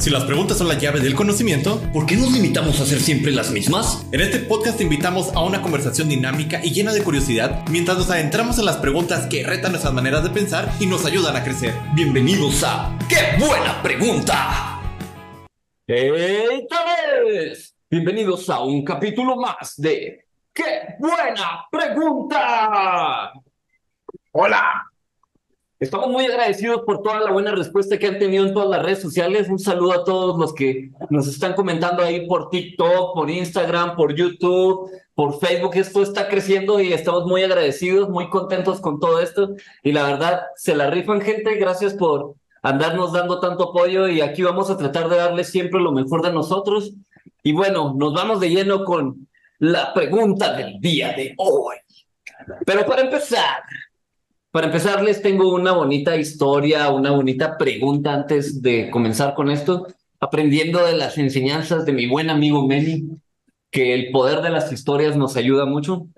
Si las preguntas son la llave del conocimiento, ¿por qué nos limitamos a hacer siempre las mismas? En este podcast te invitamos a una conversación dinámica y llena de curiosidad mientras nos adentramos en las preguntas que retan nuestras maneras de pensar y nos ayudan a crecer. Bienvenidos a ¡Qué buena pregunta! ¡Hey, vez! Bienvenidos a un capítulo más de ¡Qué buena pregunta! Hola, Estamos muy agradecidos por toda la buena respuesta que han tenido en todas las redes sociales. Un saludo a todos los que nos están comentando ahí por TikTok, por Instagram, por YouTube, por Facebook. Esto está creciendo y estamos muy agradecidos, muy contentos con todo esto. Y la verdad, se la rifan gente. Gracias por andarnos dando tanto apoyo y aquí vamos a tratar de darles siempre lo mejor de nosotros. Y bueno, nos vamos de lleno con la pregunta del día de hoy. Pero para empezar, para empezar, les tengo una bonita historia, una bonita pregunta antes de comenzar con esto, aprendiendo de las enseñanzas de mi buen amigo Meni, que el poder de las historias nos ayuda mucho.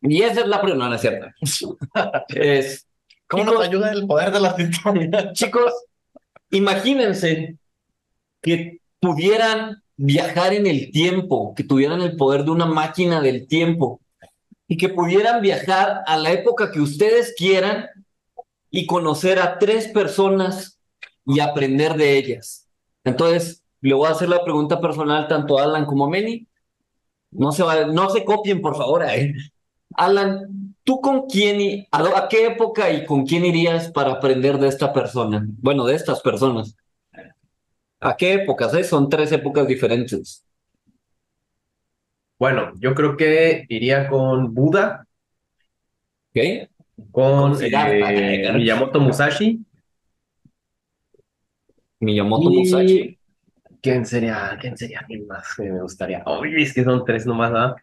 Y esa es la pregunta, no, es cierta. es, ¿Cómo nos ayuda el poder de las historias? Chicos, imagínense que pudieran viajar en el tiempo, que tuvieran el poder de una máquina del tiempo y que pudieran viajar a la época que ustedes quieran y conocer a tres personas y aprender de ellas. Entonces, le voy a hacer la pregunta personal tanto a Alan como a Meni. No se, no se copien, por favor. ¿eh? Alan, ¿tú con quién, a, a qué época y con quién irías para aprender de esta persona? Bueno, de estas personas. ¿A qué épocas? Eh? Son tres épocas diferentes. Bueno, yo creo que iría con Buda. ¿Qué? Con eh, Miyamoto Musashi. Miyamoto Musashi. ¿Quién sería? ¿Quién sería alguien más que me gustaría? Oye, es que son tres nomás, ¿verdad?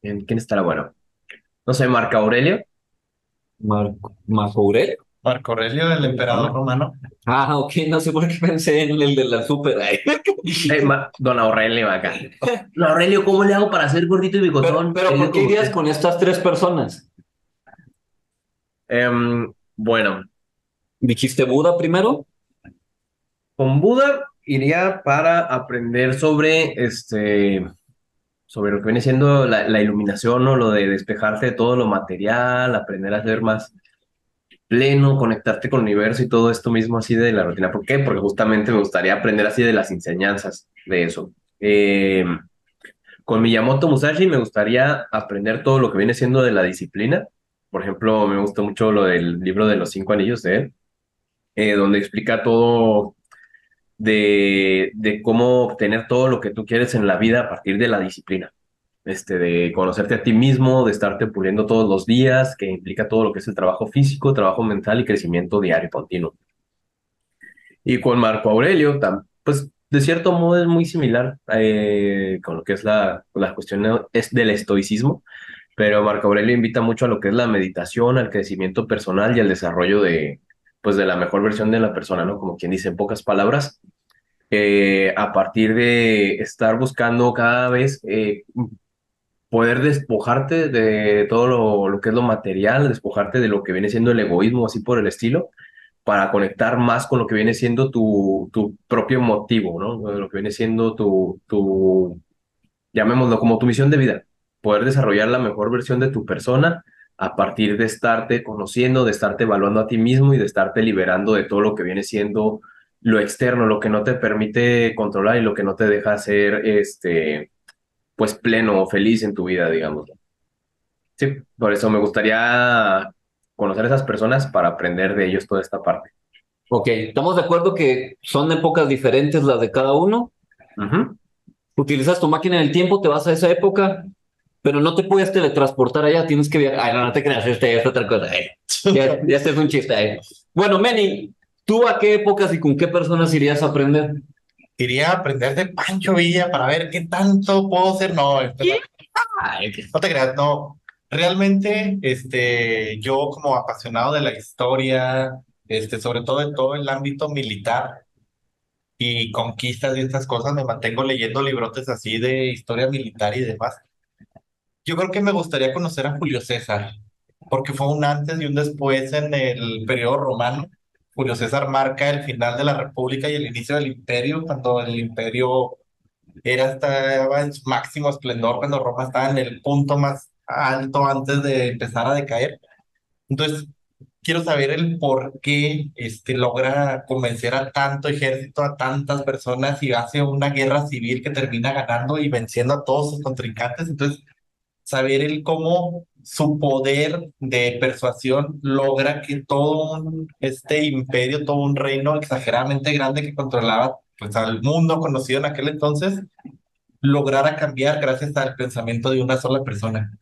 ¿Quién, estará bueno? No sé, Marco Aurelio. Marco, Marco Aurelio. Marco Aurelio, el emperador romano. Ah, ok, no sé por qué pensé en el de la super. don Aurelio acá. Don Aurelio, ¿cómo le hago para ser gordito y bigotón? Pero, ¿por qué irías con estas tres personas? Em, bueno. ¿Dijiste Buda primero? Con Buda iría para aprender sobre este sobre lo que viene siendo la, la iluminación, ¿no? Lo de despejarte de todo lo material, aprender a ser más pleno, conectarte con el universo y todo esto mismo así de la rutina. ¿Por qué? Porque justamente me gustaría aprender así de las enseñanzas de eso. Eh, con Miyamoto Musashi me gustaría aprender todo lo que viene siendo de la disciplina. Por ejemplo, me gustó mucho lo del libro de los cinco anillos de él, eh, donde explica todo de, de cómo obtener todo lo que tú quieres en la vida a partir de la disciplina este, de conocerte a ti mismo, de estarte puliendo todos los días, que implica todo lo que es el trabajo físico, trabajo mental y crecimiento diario continuo. Y con Marco Aurelio, pues de cierto modo es muy similar eh, con lo que es la, la cuestión es del estoicismo, pero Marco Aurelio invita mucho a lo que es la meditación, al crecimiento personal y al desarrollo de, pues, de la mejor versión de la persona, ¿no? Como quien dice en pocas palabras, eh, a partir de estar buscando cada vez eh, poder despojarte de todo lo, que es lo material, despojarte de lo que viene siendo el egoísmo, así por el estilo, para conectar más con lo que viene siendo tu, tu propio motivo, ¿no? Lo que viene siendo tu, tu, llamémoslo como tu misión de vida, poder desarrollar la mejor versión de tu persona a partir de estarte conociendo, de estarte evaluando a ti mismo y de estarte liberando de todo lo que viene siendo lo externo, lo que no te permite controlar y lo que no te deja ser este, pues pleno o feliz en tu vida, digamos. Sí, por eso me gustaría conocer a esas personas para aprender de ellos toda esta parte. Ok, estamos de acuerdo que son épocas diferentes las de cada uno. Utilizas tu máquina del tiempo, te vas a esa época, pero no te puedes teletransportar allá, tienes que viajar. Ay, no, no te creas, este es otra cosa. Eh. Ya, ya este es un chiste. Eh. Bueno, Manny, ¿tú a qué épocas y con qué personas irías a aprender? Iría a aprender de Pancho Villa para ver qué tanto puedo hacer. No, no te creas, no. Realmente, este, yo como apasionado de la historia, este, sobre todo en todo el ámbito militar y conquistas y estas cosas, me mantengo leyendo librotes así de historia militar y demás. Yo creo que me gustaría conocer a Julio César, porque fue un antes y un después en el periodo romano Julio César marca el final de la República y el inicio del Imperio, cuando el Imperio era estaba en su máximo esplendor, cuando Roma estaba en el punto más alto antes de empezar a decaer. Entonces, quiero saber el por qué este, logra convencer a tanto ejército, a tantas personas y hace una guerra civil que termina ganando y venciendo a todos sus contrincantes. Entonces, saber el cómo su poder de persuasión logra que todo un, este imperio, todo un reino exageradamente grande que controlaba pues, al mundo conocido en aquel entonces, lograra cambiar gracias al pensamiento de una sola persona.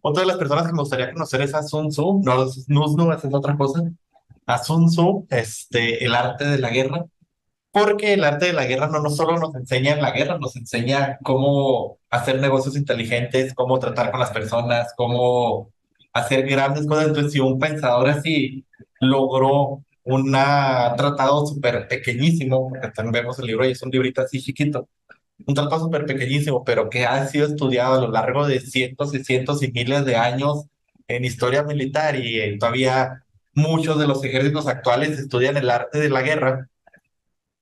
Otra de las personas que me gustaría conocer es a Sun Tzu, no, Nuznu, esa es otra cosa. A Sun Tzu, este, el arte de la guerra, porque el arte de la guerra no, no solo nos enseña la guerra, nos enseña cómo hacer negocios inteligentes, cómo tratar con las personas, cómo hacer grandes cosas. Entonces, si un pensador así logró un tratado súper pequeñísimo, porque también vemos el libro y es un librito así chiquito, un tratado súper pequeñísimo, pero que ha sido estudiado a lo largo de cientos y cientos y miles de años en historia militar y todavía muchos de los ejércitos actuales estudian el arte de la guerra.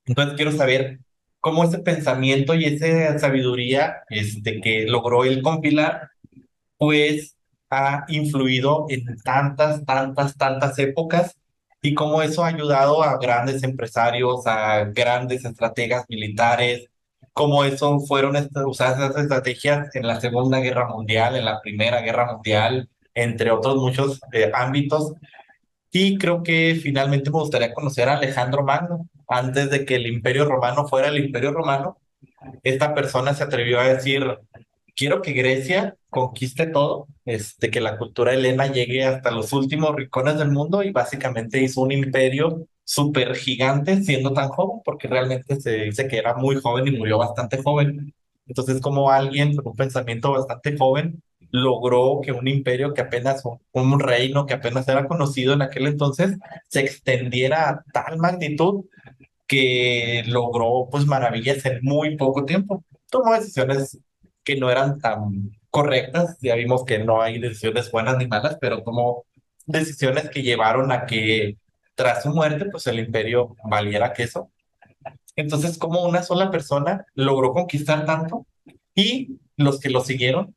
Entonces quiero saber cómo ese pensamiento y esa sabiduría este, que logró él compilar, pues ha influido en tantas, tantas, tantas épocas y cómo eso ha ayudado a grandes empresarios, a grandes estrategas militares, cómo eso fueron usadas esas estrategias en la Segunda Guerra Mundial, en la Primera Guerra Mundial, entre otros muchos eh, ámbitos. Y creo que finalmente me gustaría conocer a Alejandro Magno. Antes de que el Imperio Romano fuera el Imperio Romano, esta persona se atrevió a decir, quiero que Grecia conquiste todo, este, que la cultura helena llegue hasta los últimos rincones del mundo y básicamente hizo un imperio súper gigante siendo tan joven, porque realmente se dice que era muy joven y murió bastante joven. Entonces, como alguien con un pensamiento bastante joven logró que un imperio que apenas, un reino que apenas era conocido en aquel entonces, se extendiera a tal magnitud que logró pues maravillas en muy poco tiempo. Tomó decisiones que no eran tan correctas, ya vimos que no hay decisiones buenas ni malas, pero tomó decisiones que llevaron a que tras su muerte, pues el imperio valiera queso. Entonces, como una sola persona logró conquistar tanto y los que lo siguieron,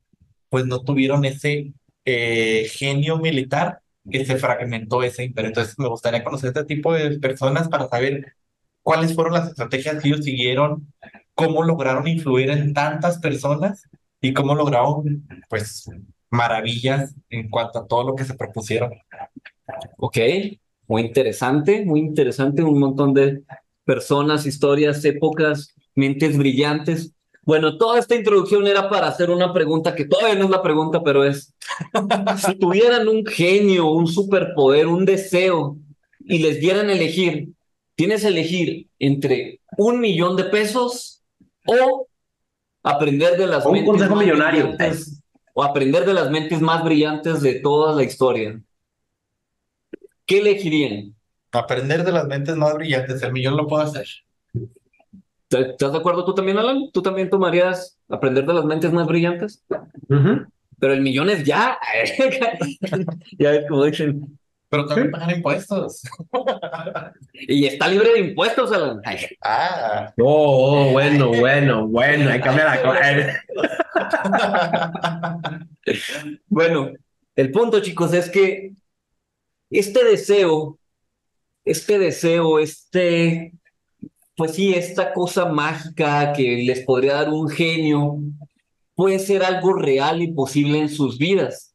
pues no tuvieron ese eh, genio militar que se fragmentó ese imperio. Entonces, me gustaría conocer este tipo de personas para saber cuáles fueron las estrategias que ellos siguieron, cómo lograron influir en tantas personas y cómo lograron, pues, maravillas en cuanto a todo lo que se propusieron. Ok, muy interesante, muy interesante, un montón de personas, historias, épocas, mentes brillantes. Bueno, toda esta introducción era para hacer una pregunta que todavía no es la pregunta, pero es, si tuvieran un genio, un superpoder, un deseo, y les dieran elegir, tienes que elegir entre un millón de pesos o aprender de las un mentes consejo más millonario. brillantes, o aprender de las mentes más brillantes de toda la historia. ¿Qué elegirían? Aprender de las mentes más brillantes, el millón lo puedo hacer. ¿Te- ¿Estás de acuerdo tú también, Alan? ¿Tú también tomarías aprender de las mentes más brillantes? Pero el millón es ya. ya ves como dicen. Pero también pagar impuestos. Y está libre de impuestos, Alan. Ay, Ah, Oh, oh, bueno, bueno, bueno, hay que cambiar la cosa. Bueno, el punto, chicos, es que este deseo, este deseo, este, pues sí, esta cosa mágica que les podría dar un genio, puede ser algo real y posible en sus vidas.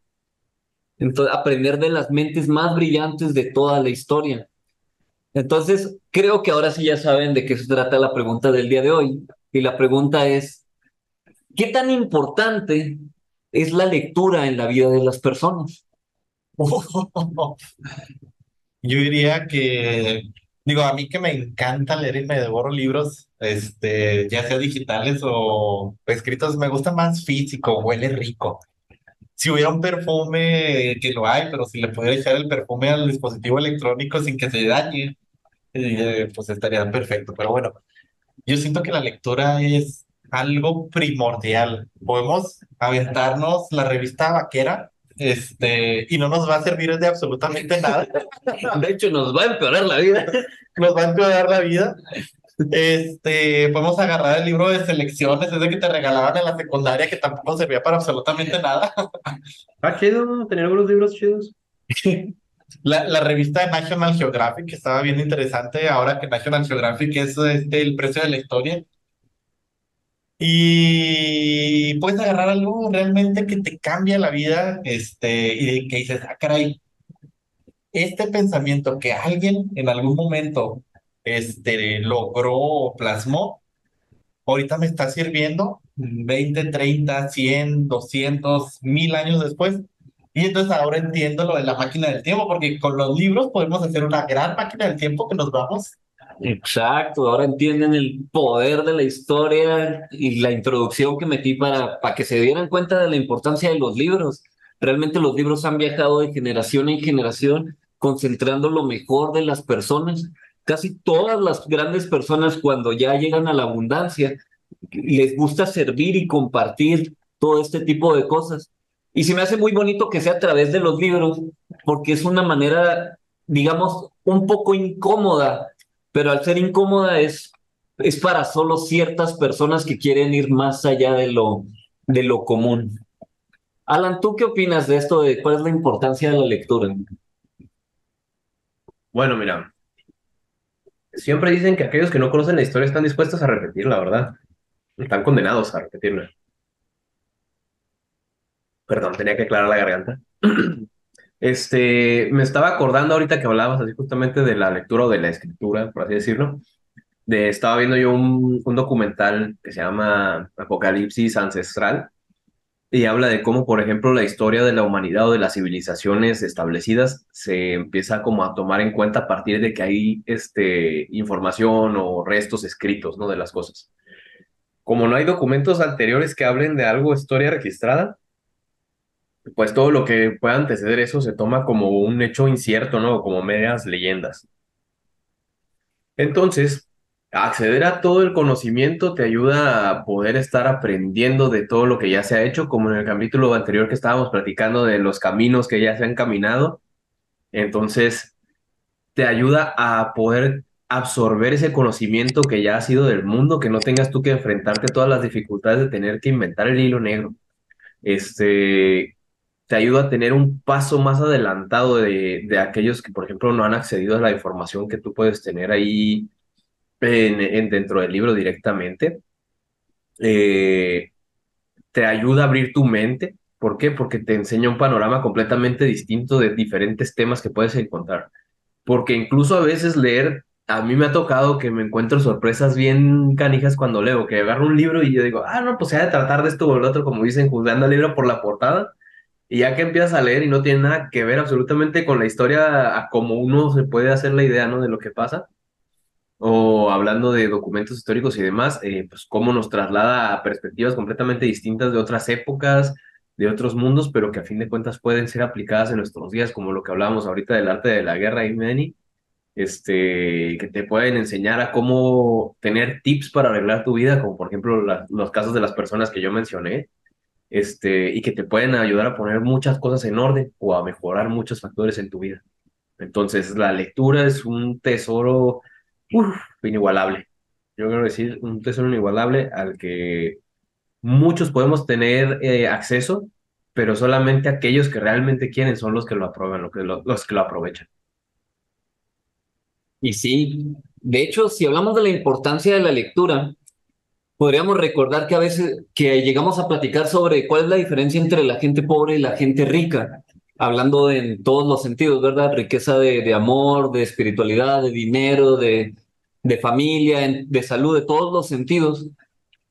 Entonces, aprender de las mentes más brillantes de toda la historia. Entonces, creo que ahora sí ya saben de qué se trata la pregunta del día de hoy. Y la pregunta es, ¿qué tan importante es la lectura en la vida de las personas? Yo diría que, digo, a mí que me encanta leer y me devoro libros, este, ya sea digitales o escritos, me gusta más físico, huele rico. Si hubiera un perfume, que lo hay, pero si le pudiera echar el perfume al dispositivo electrónico sin que se dañe, eh, pues estaría perfecto. Pero bueno, yo siento que la lectura es algo primordial. Podemos aventarnos la revista vaquera este, y no nos va a servir de absolutamente nada. De hecho, nos va a empeorar la vida. Nos va a empeorar la vida. Este, podemos agarrar el libro de selecciones, ese que te regalaban en la secundaria, que tampoco servía para absolutamente nada. Ah, chido, tener algunos libros chidos. La, la revista de National Geographic, que estaba bien interesante, ahora que National Geographic es este, el precio de la historia. Y puedes agarrar algo realmente que te cambia la vida, este, y que dices, ah, caray, este pensamiento que alguien en algún momento este, logró o plasmó, ahorita me está sirviendo 20, 30, 100, 200, 1000 años después. Y entonces ahora entiendo lo de la máquina del tiempo, porque con los libros podemos hacer una gran máquina del tiempo que nos vamos. Exacto, ahora entienden el poder de la historia y la introducción que metí para, para que se dieran cuenta de la importancia de los libros. Realmente los libros han viajado de generación en generación, concentrando lo mejor de las personas. Casi todas las grandes personas cuando ya llegan a la abundancia, les gusta servir y compartir todo este tipo de cosas. Y se me hace muy bonito que sea a través de los libros, porque es una manera, digamos, un poco incómoda, pero al ser incómoda es, es para solo ciertas personas que quieren ir más allá de lo, de lo común. Alan, ¿tú qué opinas de esto? De cuál es la importancia de la lectura? Bueno, mira, siempre dicen que aquellos que no conocen la historia están dispuestos a repetirla, ¿verdad? Están condenados a repetirla. Perdón, tenía que aclarar la garganta. Este, me estaba acordando ahorita que hablabas así justamente de la lectura o de la escritura, por así decirlo. De, estaba viendo yo un, documental que se llama Apocalipsis Ancestral y habla de cómo, por ejemplo, la historia de la humanidad o de las civilizaciones establecidas se empieza como a tomar en cuenta a partir de que hay este, información o restos escritos, ¿no? De las cosas. Como no hay documentos anteriores que hablen de algo, historia registrada, pues todo lo que pueda anteceder eso se toma como un hecho incierto, ¿no? Como medias leyendas. Entonces, acceder a todo el conocimiento te ayuda a poder estar aprendiendo de todo lo que ya se ha hecho, como en el capítulo anterior que estábamos platicando de los caminos que ya se han caminado. Entonces, te ayuda a poder absorber ese conocimiento que ya ha sido del mundo, que no tengas tú que enfrentarte a todas las dificultades de tener que inventar el hilo negro. Este, te ayuda a tener un paso más adelantado de, de aquellos que, por ejemplo, no han accedido a la información que tú puedes tener ahí en, en dentro del libro directamente. Eh, te ayuda a abrir tu mente. ¿Por qué? Porque te enseña un panorama completamente distinto de diferentes temas que puedes encontrar. Porque incluso a veces leer, a mí me ha tocado que me encuentro sorpresas bien canijas cuando leo, que agarro un libro y yo digo, ah, no, pues se ha de tratar de esto o lo otro, como dicen, juzgando el libro por la portada y ya que empiezas a leer y no tiene nada que ver absolutamente con la historia, a cómo uno se puede hacer la idea, ¿no? De lo que pasa. O hablando de documentos históricos y demás, eh, pues cómo nos traslada perspectivas completamente distintas de otras épocas, de otros mundos, pero que a fin de cuentas pueden ser aplicadas en nuestros días, como lo que hablábamos ahorita del arte de la guerra y Manny, este, que te pueden enseñar a cómo tener tips para arreglar tu vida, como por ejemplo los casos de las personas que yo mencioné, este, y que te pueden ayudar a poner muchas cosas en orden o a mejorar muchos factores en tu vida. Entonces, la lectura es un tesoro inigualable. Yo quiero decir, un tesoro inigualable al que muchos podemos tener eh, acceso, pero solamente aquellos que realmente quieren son los que lo aprueban, los que lo, los que lo aprovechan. Y sí, de hecho, si hablamos de la importancia de la lectura, podríamos recordar que a veces que llegamos a platicar sobre cuál es la diferencia entre la gente pobre y la gente rica, hablando en todos los sentidos, ¿verdad? Riqueza de, amor, de espiritualidad, de dinero, de, de familia, de salud, de todos los sentidos.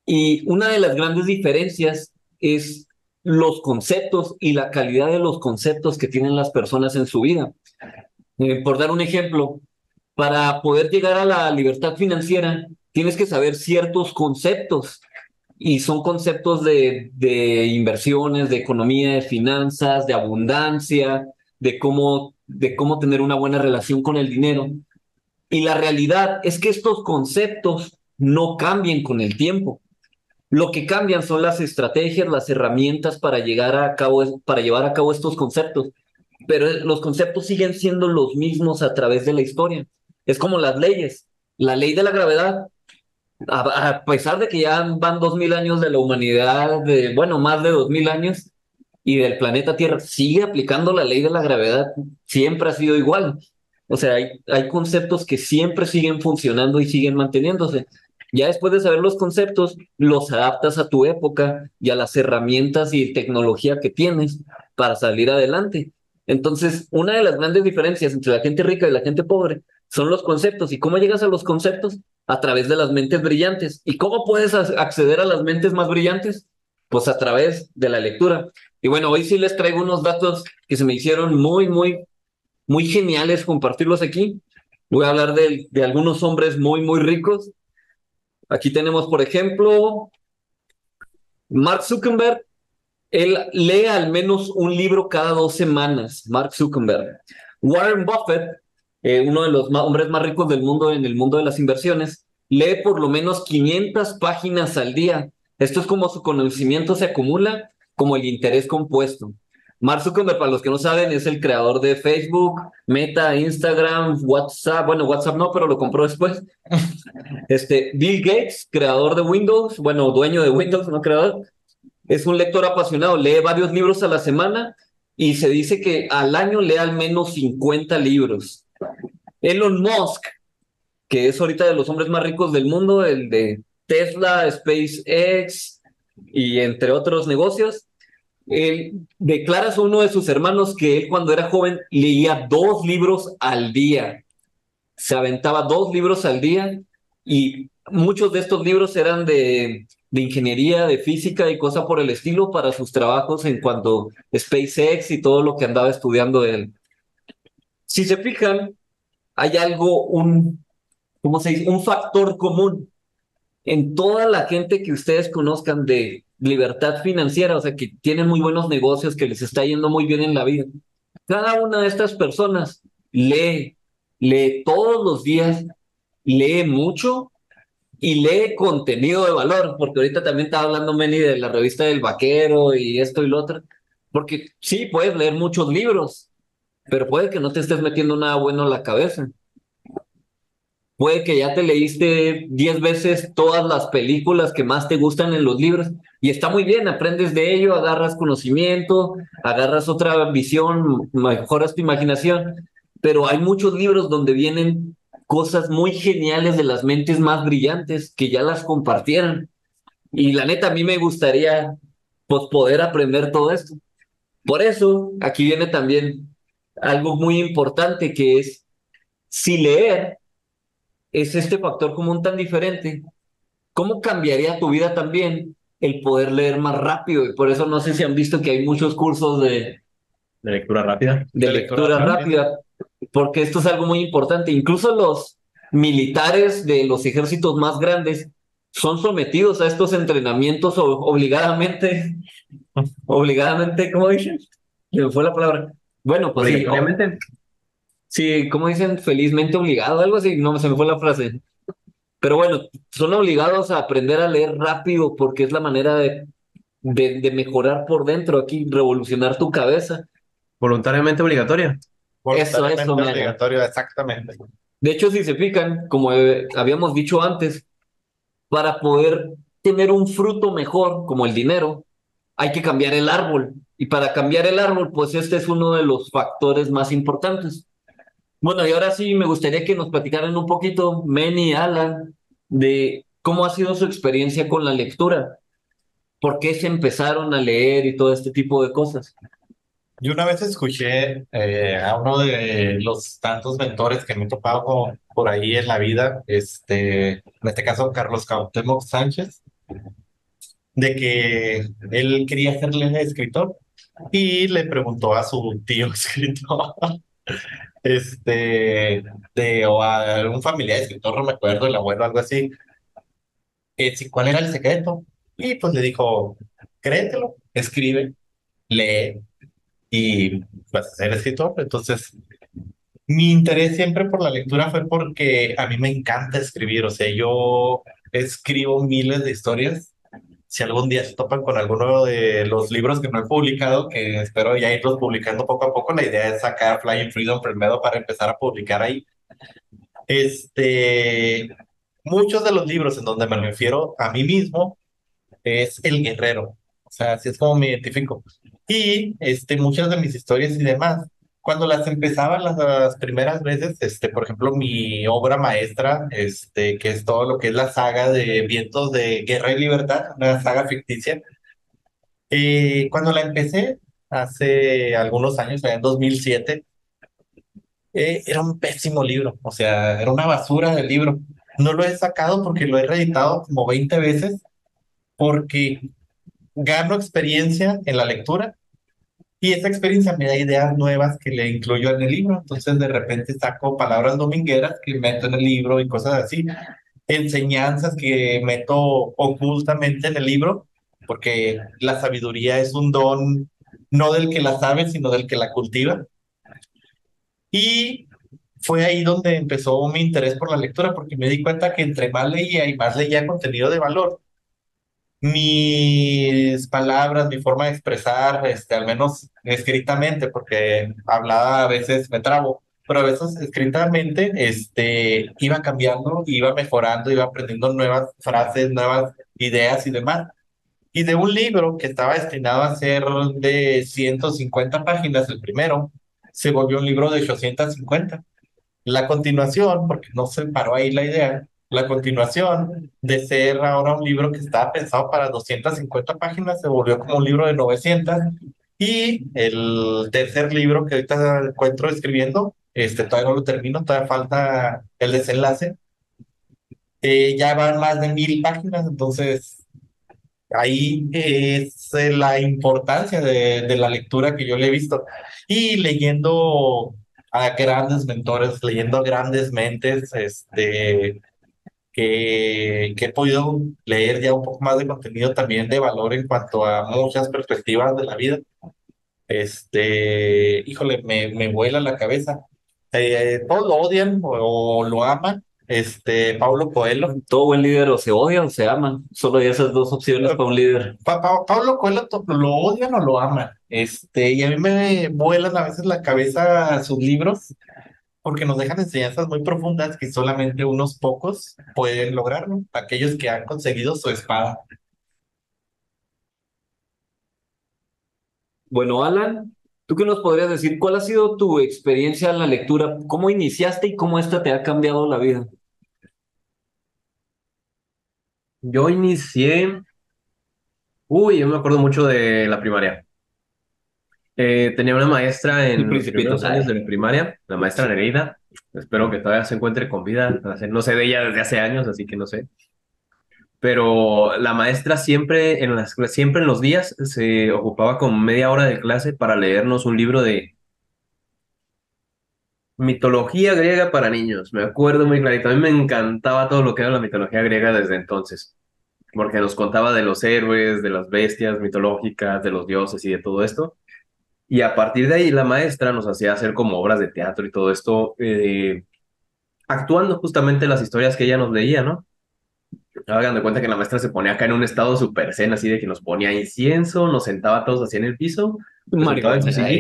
Y una de las grandes diferencias es los conceptos y la calidad de los conceptos que tienen las personas en su vida. Eh, por dar un ejemplo, para poder llegar a la libertad financiera, tienes que saber ciertos conceptos y son conceptos de, de inversiones, de economía, de finanzas, de abundancia, de cómo, de cómo tener una buena relación con el dinero. Y la realidad es que estos conceptos no cambian con el tiempo. Lo que cambian son las estrategias, las herramientas para llegar a cabo, para llevar a cabo estos conceptos. Pero los conceptos siguen siendo los mismos a través de la historia. Es como las leyes. La ley de la gravedad, a, pesar de que ya van dos mil años de la humanidad, de, bueno, más de dos mil años, y del planeta Tierra, sigue aplicando la ley de la gravedad, siempre ha sido igual. O sea, hay, hay conceptos que siempre siguen funcionando y siguen manteniéndose. Ya después de saber los conceptos, los adaptas a tu época y a las herramientas y tecnología que tienes para salir adelante. Entonces, una de las grandes diferencias entre la gente rica y la gente pobre son los conceptos. ¿Y cómo llegas a los conceptos? A través de las mentes brillantes. ¿Y cómo puedes acceder a las mentes más brillantes? Pues a través de la lectura. Y bueno, hoy sí les traigo unos datos que se me hicieron muy, muy, muy geniales compartirlos aquí. Voy a hablar de, de algunos hombres muy, muy ricos Aquí tenemos, por ejemplo, Mark Zuckerberg. Él lee al menos un libro cada dos semanas, Mark Zuckerberg. Warren Buffett, eh, uno de los hombres más ricos del mundo en el mundo de las inversiones, lee por lo menos 500 páginas al día. Esto es como su conocimiento se acumula como el interés compuesto. Mark Zuckerberg, para los que no saben, es el creador de Facebook, Meta, Instagram, WhatsApp. Bueno, WhatsApp no, pero lo compró después. Este, Bill Gates, creador de Windows, bueno, dueño de Windows, no creador. Es un lector apasionado, lee varios libros a la semana y se dice que al año lee al menos 50 libros. Elon Musk, que es ahorita de los hombres más ricos del mundo, el de Tesla, SpaceX y entre otros negocios, declara a uno de sus hermanos que él cuando era joven leía dos libros al día. Se aventaba dos libros al día y muchos de estos libros eran de, de ingeniería, de física y cosas por el estilo para sus trabajos en cuanto a SpaceX y todo lo que andaba estudiando él. Si se fijan, hay algo, un, ¿cómo se dice? Un factor común en toda la gente que ustedes conozcan de libertad financiera, o sea, que tienen muy buenos negocios, que les está yendo muy bien en la vida. Cada una de estas personas lee, lee todos los días, lee mucho y lee contenido de valor, porque ahorita también estaba hablando Meni de la revista del vaquero y esto y lo otro, porque sí, puedes leer muchos libros, pero puede que no te estés metiendo nada bueno en la cabeza. Puede que ya te leíste diez veces todas las películas que más te gustan en los libros y está muy bien, aprendes de ello, agarras conocimiento, agarras otra visión, mejoras tu imaginación, pero hay muchos libros donde vienen cosas muy geniales de las mentes más brillantes que ya las compartieran. Y la neta, a mí me gustaría pues, poder aprender todo esto. Por eso, aquí viene también algo muy importante que es, si leer es este factor común tan diferente, ¿cómo cambiaría tu vida también el poder leer más rápido? Y por eso no sé si han visto que hay muchos cursos de... De lectura rápida. De, lectura, rápida, porque esto es algo muy importante. Incluso los militares de los ejércitos más grandes son sometidos a estos entrenamientos obligadamente, obligadamente, ¿cómo dicen? Me fue la palabra. Bueno, pues sí, Sí, como dicen, felizmente obligado, algo así, no se me fue la frase. Pero bueno, son obligados a aprender a leer rápido porque es la manera de, de, mejorar por dentro aquí, revolucionar tu cabeza. Voluntariamente obligatoria. Eso, eso, obligatorio, exactamente. De hecho, si se fijan, como habíamos dicho antes, para poder tener un fruto mejor, como el dinero, hay que cambiar el árbol. Y para cambiar el árbol, pues este es uno de los factores más importantes. Bueno, y ahora sí me gustaría que nos platicaran un poquito, Manny y Alan, de cómo ha sido su experiencia con la lectura. ¿Por qué se empezaron a leer y todo este tipo de cosas? Yo una vez escuché eh, a uno de los tantos mentores que me he topado por ahí en la vida, este, en este caso Carlos Cuauhtémoc Sánchez, de que él quería serle escritor y le preguntó a su tío escritor este, de, o a algún familiar escritor, no me acuerdo, el abuelo, algo así, que si, ¿cuál era el secreto? Y pues le dijo, créetelo, escribe, lee y vas a ser escritor. Entonces, mi interés siempre por la lectura fue porque a mí me encanta escribir, o sea, yo escribo miles de historias si algún día se topan con alguno de los libros que no he publicado, que espero ya irlos publicando poco a poco, la idea es sacar Flying Freedom primero para empezar a publicar ahí. Este, muchos de los libros en donde me refiero a mí mismo es el guerrero, o sea, así es como me identifico. Y este, muchas de mis historias y demás, cuando las empezaba las, primeras veces, este, por ejemplo, mi obra maestra, este, que es todo lo que es la saga de Vientos de Guerra y Libertad, una saga ficticia, eh, cuando la empecé hace algunos años, en 2007, eh, era un pésimo libro, o sea, era una basura de libro. No lo he sacado porque lo he reeditado como 20 veces, porque gano experiencia en la lectura y esa experiencia me da ideas nuevas que le incluyo en el libro. Entonces de repente saco palabras domingueras que meto en el libro y cosas así. Enseñanzas que meto ocultamente en el libro, porque la sabiduría es un don no del que la sabe, sino del que la cultiva. Y fue ahí donde empezó mi interés por la lectura, porque me di cuenta que entre más leía y más leía contenido de valor, mis palabras, mi forma de expresar, este, al menos escritamente, porque hablada a veces me trabo, pero a veces escritamente, este, iba cambiando, iba mejorando, iba aprendiendo nuevas frases, nuevas ideas y demás. Y de un libro que estaba destinado a ser de 150 páginas, el primero, se volvió un libro de 850. La continuación, porque no se paró ahí la idea, la continuación de ser ahora un libro que estaba pensado para 250 páginas, se volvió como un libro de 900. Y el tercer libro que ahorita encuentro escribiendo, este todavía no lo termino, todavía falta el desenlace. Eh, ya van más de mil páginas, entonces ahí es la importancia de, de la lectura que yo le he visto. Y leyendo a grandes mentores, leyendo a grandes mentes, este, que, he podido leer ya un poco más de contenido también de valor en cuanto a muchas perspectivas de la vida. Este, híjole, me, me vuela la cabeza. Eh, todos lo odian o, lo aman. Este, Paulo Coelho. Todo buen líder o se odia o se ama. Solo hay esas dos opciones para un líder. Paulo Coelho lo odian o lo aman. Este, y a mí me vuelan a veces la cabeza sus libros porque nos dejan enseñanzas muy profundas que solamente unos pocos pueden lograr, Aquellos que han conseguido su espada. Bueno, Alan, ¿tú qué nos podrías decir? ¿Cuál ha sido tu experiencia en la lectura? ¿Cómo iniciaste y cómo esta te ha cambiado la vida? Yo inicié, uy, yo me acuerdo mucho de la primaria. Eh, tenía una maestra en los primeros años de la primaria, la maestra Nereida. Espero que todavía se encuentre con vida. No sé de ella desde hace años, así que no sé. Pero la maestra siempre en, las, siempre en los días se ocupaba con media hora de clase para leernos un libro de mitología griega para niños. Me acuerdo muy clarito. A mí me encantaba todo lo que era la mitología griega desde entonces. Porque nos contaba de los héroes, de las bestias mitológicas, de los dioses y de todo esto. Y a partir de ahí la maestra nos hacía hacer como obras de teatro y todo esto, eh, actuando justamente las historias que ella nos leía, ¿no? Hagan de cuenta que la maestra se ponía acá en un estado súper zen, así de que nos ponía incienso, nos sentaba todos así en el piso.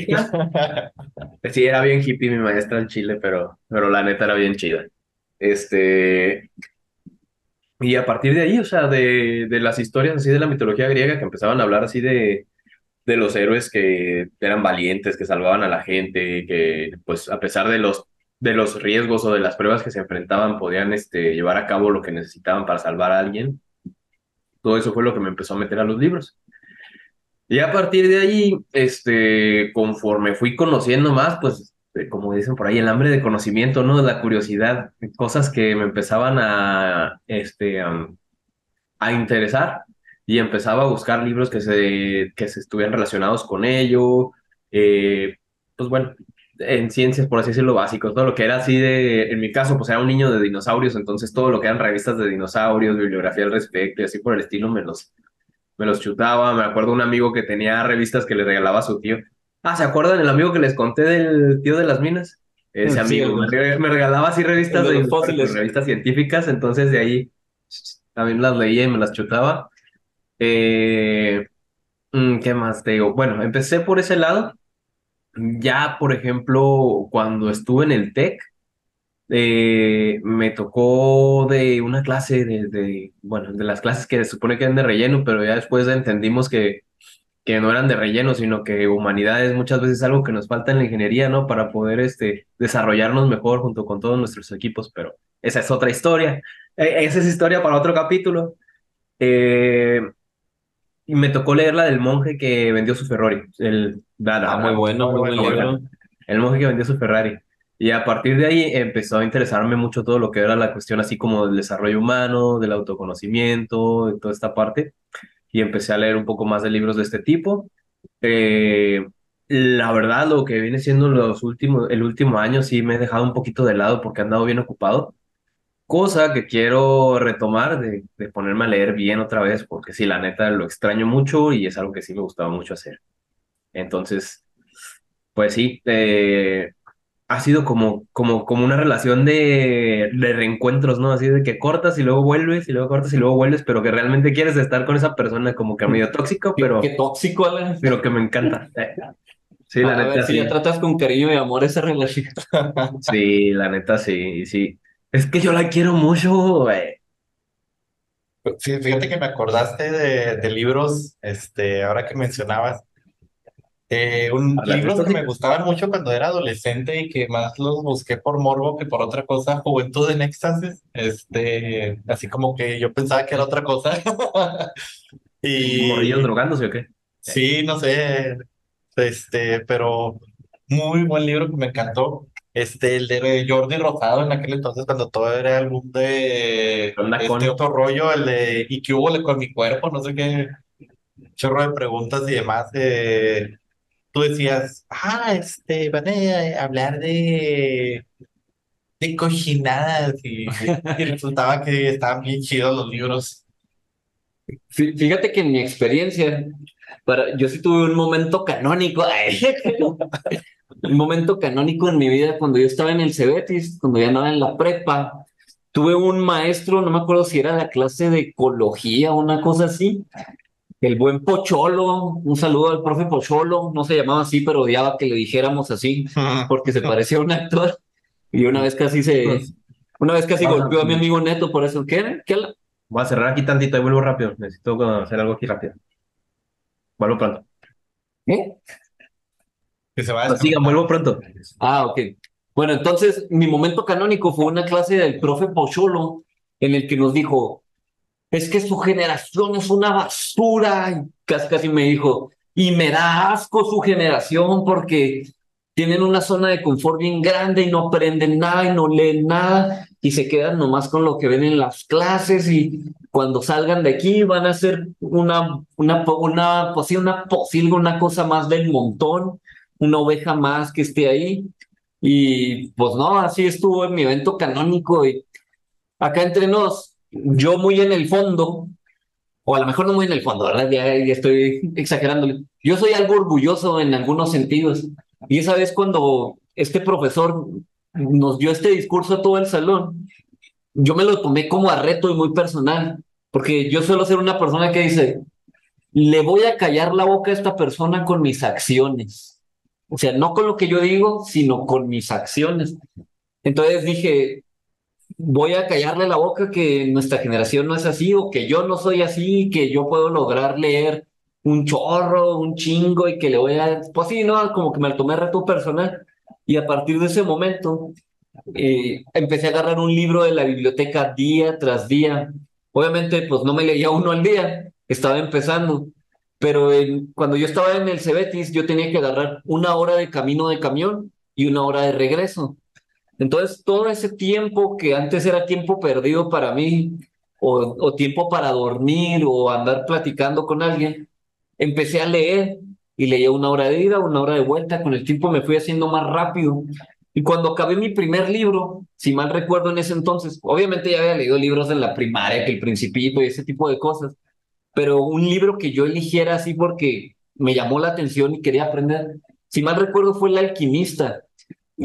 sí, era bien hippie mi maestra en Chile, pero, pero la neta era bien chida. Este. Y a partir de ahí, o sea, de, de las historias así de la mitología griega que empezaban a hablar así de, de los héroes que eran valientes, que salvaban a la gente, que pues a pesar de los, de los riesgos o de las pruebas que se enfrentaban, podían este, llevar a cabo lo que necesitaban para salvar a alguien. Todo eso fue lo que me empezó a meter a los libros. Y a partir de ahí, este, conforme fui conociendo más, pues, eh, como dicen por ahí, el hambre de conocimiento, ¿no? La curiosidad, cosas que me empezaban a, este, a interesar y empezaba a buscar libros que se, que se estuvieran relacionados con ello, eh, pues bueno, en ciencias, por así decirlo, básicos, todo lo que era así de, en mi caso, pues era un niño de dinosaurios, entonces todo lo que eran revistas de dinosaurios, bibliografía al respecto y así por el estilo me los, me los chutaba. Me acuerdo un amigo que tenía revistas que le regalaba a su tío. Ah, ¿se acuerdan el amigo que les conté del tío de las minas? Ese amigo me, regalaba así revistas de, fósiles, revistas científicas, entonces de ahí también las leía y me las chutaba. Eh, mm, ¿qué más te digo? Bueno, empecé por ese lado. Ya, por ejemplo, cuando estuve en el TEC, eh, me tocó de una clase de, de, bueno, de las clases que se supone que eran de relleno, pero ya después entendimos que, que no eran de relleno, sino que humanidades muchas veces es algo que nos falta en la ingeniería, ¿no? Para poder este, desarrollarnos mejor junto con todos nuestros equipos, pero esa es otra historia. Eh, esa es historia para otro capítulo. Eh, y me tocó leer la del monje que vendió su Ferrari. El, ah, muy bueno, muy buen libro. El monje que vendió su Ferrari. Y a partir de ahí empezó a interesarme mucho todo lo que era la cuestión así como del desarrollo humano, del autoconocimiento, de toda esta parte. Y empecé a leer un poco más de libros de este tipo. Eh, la verdad, lo que viene siendo los últimos, el último año sí me he dejado un poquito de lado porque he andado bien ocupado. Cosa que quiero retomar de, de ponerme a leer bien otra vez, porque sí, la neta lo extraño mucho y es algo que sí me gustaba mucho hacer. Entonces, pues sí, eh, ha sido como, como, como una relación de, de reencuentros, ¿no? Así de que cortas y luego vuelves y luego cortas y luego vuelves, pero que realmente quieres estar con esa persona como que medio tóxico, pero... Qué tóxico, Alan. Pero que me encanta. Sí, la a neta ver si sí. ya tratas con cariño y amor esa relación. Sí, la neta sí, sí. Es que yo la quiero mucho, güey. Sí, fíjate que me acordaste de, de libros, este, ahora que mencionabas, eh, un libros que me gustaban mucho cuando era adolescente y que más los busqué por morbo que por otra cosa, Juventud en Éxtasis, este, así como que yo pensaba que era otra cosa. ¿Morrillos Y drogándose o qué? sí, no sé, este, pero muy buen libro que me encantó. Este, el de Jordi Rosado en aquel entonces, cuando todo era el boom de este otro rollo, el de ¿y qué hubo con mi cuerpo? No sé qué, chorro de preguntas y demás. eh, tú decías, ah, este, van a hablar de, de cochinadas y, y resultaba que estaban bien chidos los libros. Fí- Fíjate que en mi experiencia, para, yo sí tuve un momento canónico, ay, un momento canónico en mi vida cuando yo estaba en el Cebetis, cuando ya andaba en la prepa. Tuve un maestro, no me acuerdo si era la clase de ecología o una cosa así, el buen Pocholo, un saludo al profe Pocholo, no se llamaba así, pero odiaba que le dijéramos así, porque se parecía a un actor, y una vez casi se, una vez casi golpeó a mi amigo Neto por eso, ¿qué? ¿Qué? Voy a cerrar aquí tantito y vuelvo rápido. Necesito hacer algo aquí rápido. Vuelvo pronto. ¿Qué? Que se va a No, sigan, vuelvo pronto. Ah, ok. Bueno, entonces mi momento canónico fue una clase del profe Pocholo en el que nos dijo, es que su generación es una basura. Y casi, casi me dijo, y me da asco su generación porque tienen una zona de confort bien grande y no aprenden nada y no leen nada y se quedan nomás con lo que ven en las clases y cuando salgan de aquí van a ser una, una, una, pues sí, una posilga, una cosa más del montón, una oveja más que esté ahí. Y pues no, así estuvo en mi evento canónico y acá entre nos, yo muy en el fondo, o a lo mejor no muy en el fondo, ¿verdad? Ya, ya estoy exagerándole. Yo soy algo orgulloso en algunos sentidos. Y esa vez cuando este profesor nos dio este discurso a todo el salón, yo me lo tomé como a reto y muy personal, porque yo suelo ser una persona que dice, le voy a callar la boca a esta persona con mis acciones. O sea, no con lo que yo digo, sino con mis acciones. Entonces dije, voy a callarle la boca que nuestra generación no es así o que yo no soy así, que yo puedo lograr leer un chorro, un chingo y que le voy a... Pues sí, ¿no? Como que me lo tomé reto personal. Y a partir de ese momento eh, empecé a agarrar un libro de la biblioteca día tras día. Obviamente, pues no me leía uno al día, estaba empezando. Pero cuando yo estaba en el Cebetis, yo tenía que agarrar una hora de camino de camión y una hora de regreso. Entonces, todo ese tiempo que antes era tiempo perdido para mí, o, o tiempo para dormir o andar platicando con alguien, empecé a leer y leía una hora de ida, una hora de vuelta. Con el tiempo me fui haciendo más rápido. Y cuando acabé mi primer libro, si mal recuerdo en ese entonces, obviamente ya había leído libros en la primaria, que El Principito y ese tipo de cosas, pero un libro que yo eligiera así porque me llamó la atención y quería aprender, si mal recuerdo fue El Alquimista.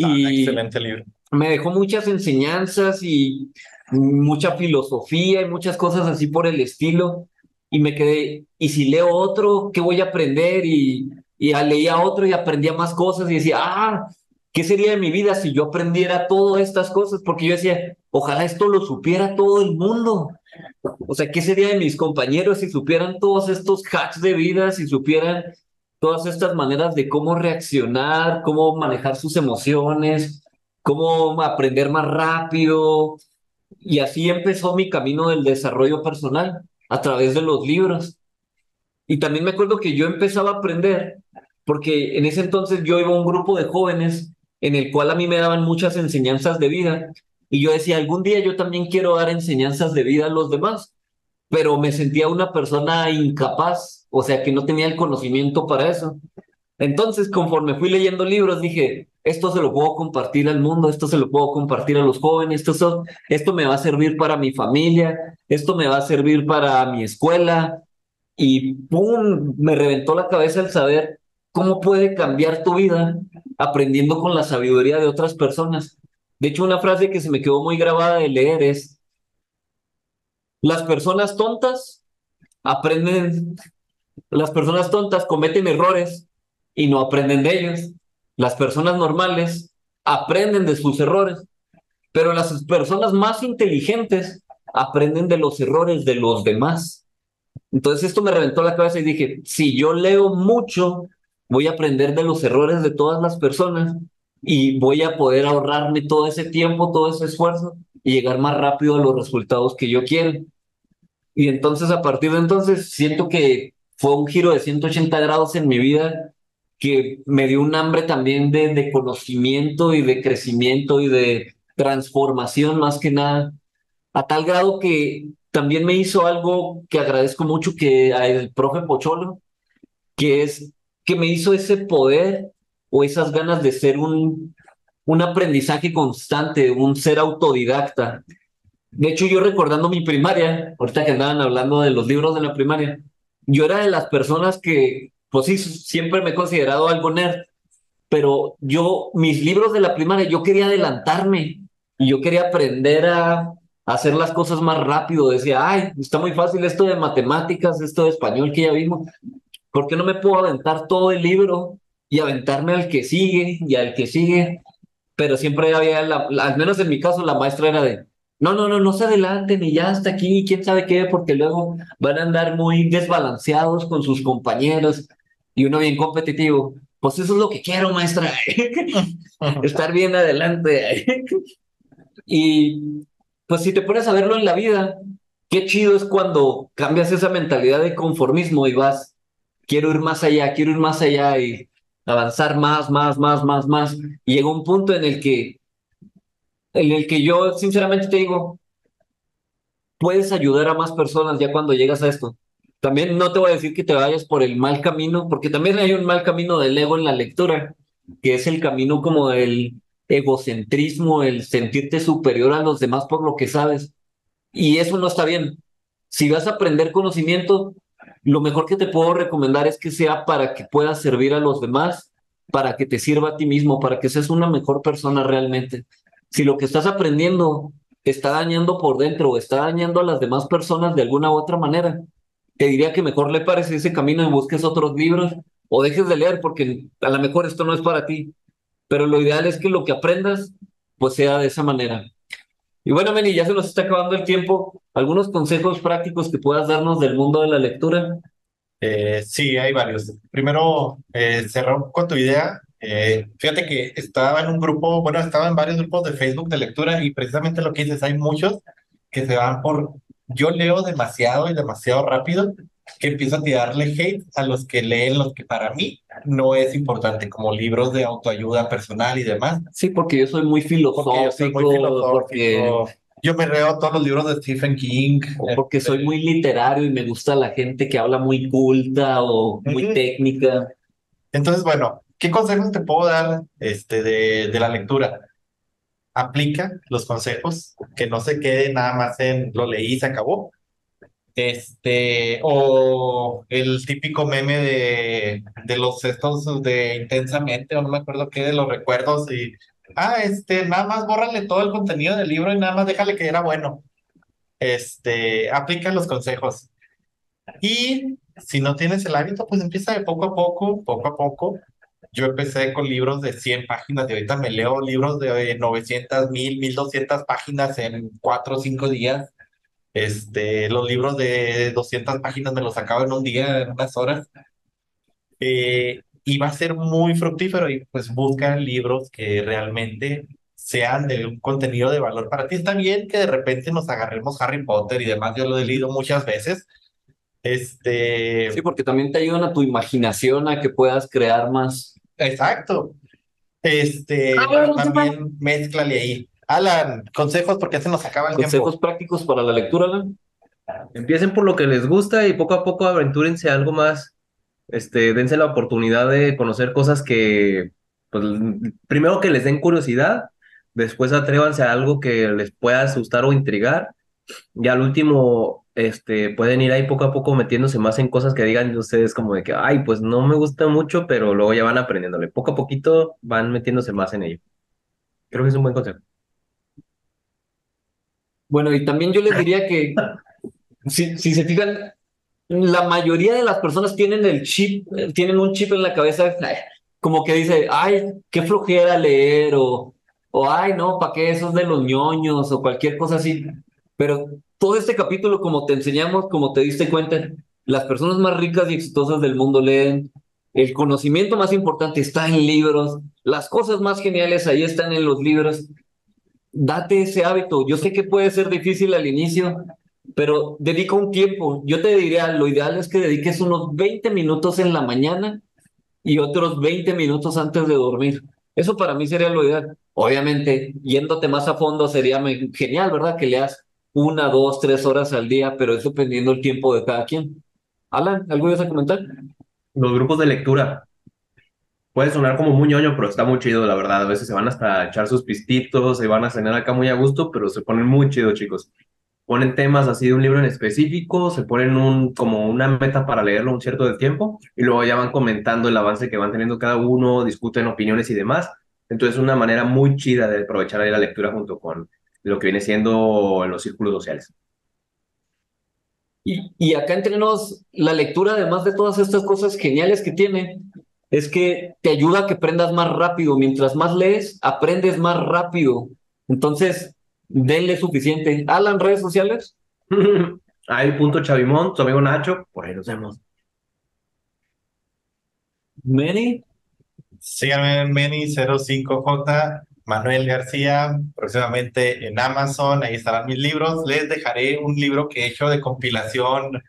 Ah, Y excelente libro. me dejó muchas enseñanzas y mucha filosofía y muchas cosas así por el estilo. y me quedé, ¿y si leo otro, qué voy a aprender? Y, y leía otro y aprendía más cosas y decía, ah, ¿qué sería de mi vida si yo aprendiera todas estas cosas? Porque yo decía, ojalá esto lo supiera todo el mundo. O sea, ¿qué sería de mis compañeros si supieran todos estos hacks de vida, si supieran todas estas maneras de cómo reaccionar, cómo manejar sus emociones, cómo aprender más rápido? Y así empezó mi camino del desarrollo personal a través de los libros. Y también me acuerdo que yo empezaba a aprender, porque en ese entonces yo iba a un grupo de jóvenes en el cual a mí me daban muchas enseñanzas de vida y yo decía, algún día yo también quiero dar enseñanzas de vida a los demás, pero me sentía una persona incapaz, o sea, que no tenía el conocimiento para eso. Entonces, conforme fui leyendo libros, dije, esto se lo puedo compartir al mundo, esto se lo puedo compartir a los jóvenes, esto, esto me va a servir para mi familia, esto me va a servir para mi escuela. Y ¡pum! Me reventó la cabeza el saber cómo puede cambiar tu vida aprendiendo con la sabiduría de otras personas. De hecho, una frase que se me quedó muy grabada de leer es, las personas tontas aprenden, las personas tontas cometen errores y no aprenden de ellos. Las personas normales aprenden de sus errores, pero las personas más inteligentes aprenden de los errores de los demás. Entonces esto me reventó la cabeza y dije, si yo leo mucho, voy a aprender de los errores de todas las personas y voy a poder ahorrarme todo ese tiempo, todo ese esfuerzo y llegar más rápido a los resultados que yo quiero. Y entonces a partir de entonces siento que fue un giro de 180 grados en mi vida que me dio un hambre también de, de conocimiento y de crecimiento y de transformación más que nada, a tal grado que también me hizo algo que agradezco mucho que el profe Pocholo, que es que me hizo ese poder o esas ganas de ser un, un aprendizaje constante, un ser autodidacta. De hecho, yo recordando mi primaria, ahorita que andaban hablando de los libros de la primaria, yo era de las personas que pues sí, siempre me he considerado algo nerd, pero yo, mis libros de la primaria, yo quería adelantarme y yo quería aprender a, hacer las cosas más rápido. Decía, ay, está muy fácil esto de matemáticas, esto de español que ya vimos. ¿Por qué no me puedo aventar todo el libro y aventarme al que sigue y al que sigue? Pero siempre había, al menos en mi caso, la maestra era de, no, no, no, no se adelanten y ya hasta aquí, quién sabe qué, porque luego van a andar muy desbalanceados con sus compañeros y uno bien competitivo. Pues eso es lo que quiero, maestra. Estar bien adelante. y pues si te pones a verlo en la vida, qué chido es cuando cambias esa mentalidad de conformismo y vas, quiero ir más allá, quiero ir más allá y avanzar más, más, más, más, más. Y llega un punto en el que, en el que yo sinceramente te digo, puedes ayudar a más personas ya cuando llegas a esto. También no te voy a decir que te vayas por el mal camino, porque también hay un mal camino del ego en la lectura, que es el camino como del egocentrismo, el sentirte superior a los demás por lo que sabes. Y eso no está bien. Si vas a aprender conocimiento, lo mejor que te puedo recomendar es que sea para que puedas servir a los demás, para que te sirva a ti mismo, para que seas una mejor persona realmente. Si lo que estás aprendiendo está dañando por dentro o está dañando a las demás personas de alguna u otra manera, te diría que mejor le pares ese camino y busques otros libros o dejes de leer porque a lo mejor esto no es para ti. Pero lo ideal es que lo que aprendas pues sea de esa manera. Y bueno, Meni, ya se nos está acabando el tiempo. ¿Algunos consejos prácticos que puedas darnos del mundo de la lectura? Eh, sí, hay varios. Primero, eh, con tu idea. Eh, fíjate que estaba en un grupo, bueno, estaba en varios grupos de Facebook de lectura y precisamente lo que dices, hay muchos que se van por yo leo demasiado y demasiado rápido que empiezo a tirarle hate a los que leen los que para mí no es importante, como libros de autoayuda personal y demás. Sí, porque yo soy muy filosófico, porque yo, soy muy filosófico. yo me leo todos los libros de Stephen King. porque soy muy literario y me gusta la gente que habla muy culta o muy técnica. Entonces, bueno, ¿qué consejos te puedo dar este, de, de la lectura? aplica los consejos, que no se quede nada más en lo leí y se acabó. Este, o el típico meme de, de los estos de intensamente, o no me acuerdo qué, de los recuerdos y, ah, este, nada más bórrale todo el contenido del libro y nada más déjale que era bueno. Este, aplica los consejos. Y si no tienes el hábito, pues empieza de poco a poco, poco a poco. Yo empecé con libros de 100 páginas y ahorita me leo libros de 900, 1000, 1200 páginas en 4 o 5 días. Este, los libros de 200 páginas me los acabo en un día, en unas horas. Eh, y va a ser muy fructífero y pues busca libros que realmente sean de un contenido de valor para ti. Está bien que de repente nos agarremos Harry Potter y demás, yo lo he leído muchas veces. Este... Sí, porque también te ayudan a tu imaginación a que puedas crear más. Exacto. Este, ah, también mezclale ahí. Alan, consejos porque se nos acaba el consejos prácticos para la lectura, Alan. Empiecen por lo que les gusta y poco a poco aventúrense a algo más. Este, dense la oportunidad de conocer cosas que, pues, primero que les den curiosidad después atrévanse a algo que les pueda asustar o intrigar, y al último, este, pueden ir ahí poco a poco metiéndose más en cosas que digan ustedes como de que, ay, pues no me gusta mucho, pero luego ya van aprendiéndole. Poco a poquito van metiéndose más en ello. Creo que es un buen consejo. Bueno, y también yo les diría que, si, se fijan, la mayoría de las personas tienen el chip, tienen un chip en la cabeza como que dice, ay, qué flojera leer o o ay, no, ¿para qué esos de los ñoños? O cualquier cosa así. Pero todo este capítulo, como te enseñamos, como te diste cuenta, las personas más ricas y exitosas del mundo leen. El conocimiento más importante está en libros. Las cosas más geniales ahí están en los libros. Date ese hábito. Yo sé que puede ser difícil al inicio, pero dedica un tiempo. Yo te diría, lo ideal es que dediques unos 20 minutos en la mañana y otros 20 minutos antes de dormir. Eso para mí sería lo ideal. Obviamente, yéndote más a fondo sería genial, ¿verdad? Que leas una, dos, tres horas al día, pero eso dependiendo el tiempo de cada quien. Alan, ¿algo ibas a comentar? Los grupos de lectura. Puede sonar como muy ñoño, pero está muy chido, la verdad. A veces se van hasta echar sus pistitos, se van a cenar acá muy a gusto, pero se ponen muy chido, chicos. Ponen temas así de un libro en específico, se ponen un, como una meta para leerlo un cierto de tiempo, y luego ya van comentando el avance que van teniendo cada uno, discuten opiniones y demás entonces, es una manera muy chida de aprovechar ahí la lectura junto con lo que viene siendo en los círculos sociales. Y, y acá entre nos, la lectura, además de todas estas cosas geniales que tiene, es que te ayuda a que aprendas más rápido. Mientras más lees, aprendes más rápido. Entonces, denle suficiente. Alan, redes sociales. Ahí punto Chavimón, tu amigo Nacho, por ahí nos vemos. Many. Síganme en Meni05J, Manuel García, próximamente en Amazon, ahí estarán mis libros. Les dejaré un libro que he hecho de compilación.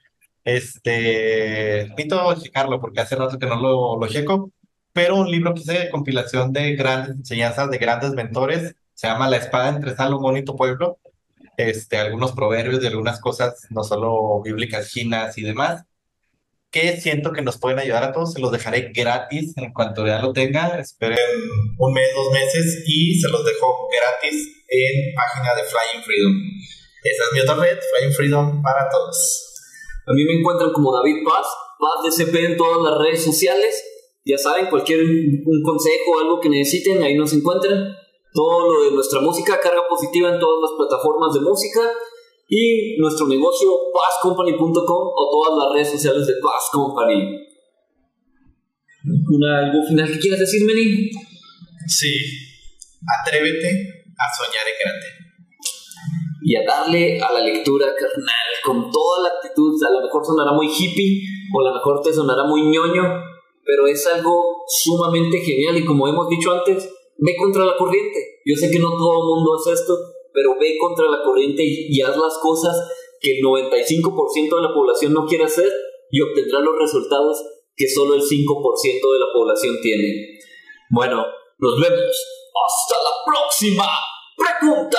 Este, necesito checarlo porque hace rato que no lo, lo checo, pero un libro que hice de compilación de grandes enseñanzas de grandes mentores. Se llama La espada entre Salomón y tu pueblo. Este, algunos proverbios de algunas cosas, no solo bíblicas chinas y demás que siento que nos pueden ayudar a todos. Se los dejaré gratis en cuanto ya lo tenga. Esperen un mes, dos meses y se los dejo gratis en página de Flying Freedom. Esa es mi otra red, Flying Freedom para todos. A mí me encuentran como David Paz, Paz DCP en todas las redes sociales. Ya saben, cualquier un consejo o algo que necesiten, ahí nos encuentran. Todo lo de nuestra música, carga positiva en todas las plataformas de música y nuestro negocio passcompany.com o todas las redes sociales de Pass Company. ¿Una, ¿Algo final que quieras decir, Meni? Sí, atrévete a soñar en grande. Y a darle a la lectura carnal con toda la actitud. A lo mejor sonará muy hippie o a lo mejor te sonará muy ñoño, pero es algo sumamente genial y como hemos dicho antes, ve contra la corriente. Yo sé que no todo el mundo hace esto, pero ve contra la corriente y, haz las cosas que el 95% de la población no quiere hacer y obtendrás los resultados que solo el 5% de la población tiene. Bueno, nos vemos. Hasta la próxima. Pregunta.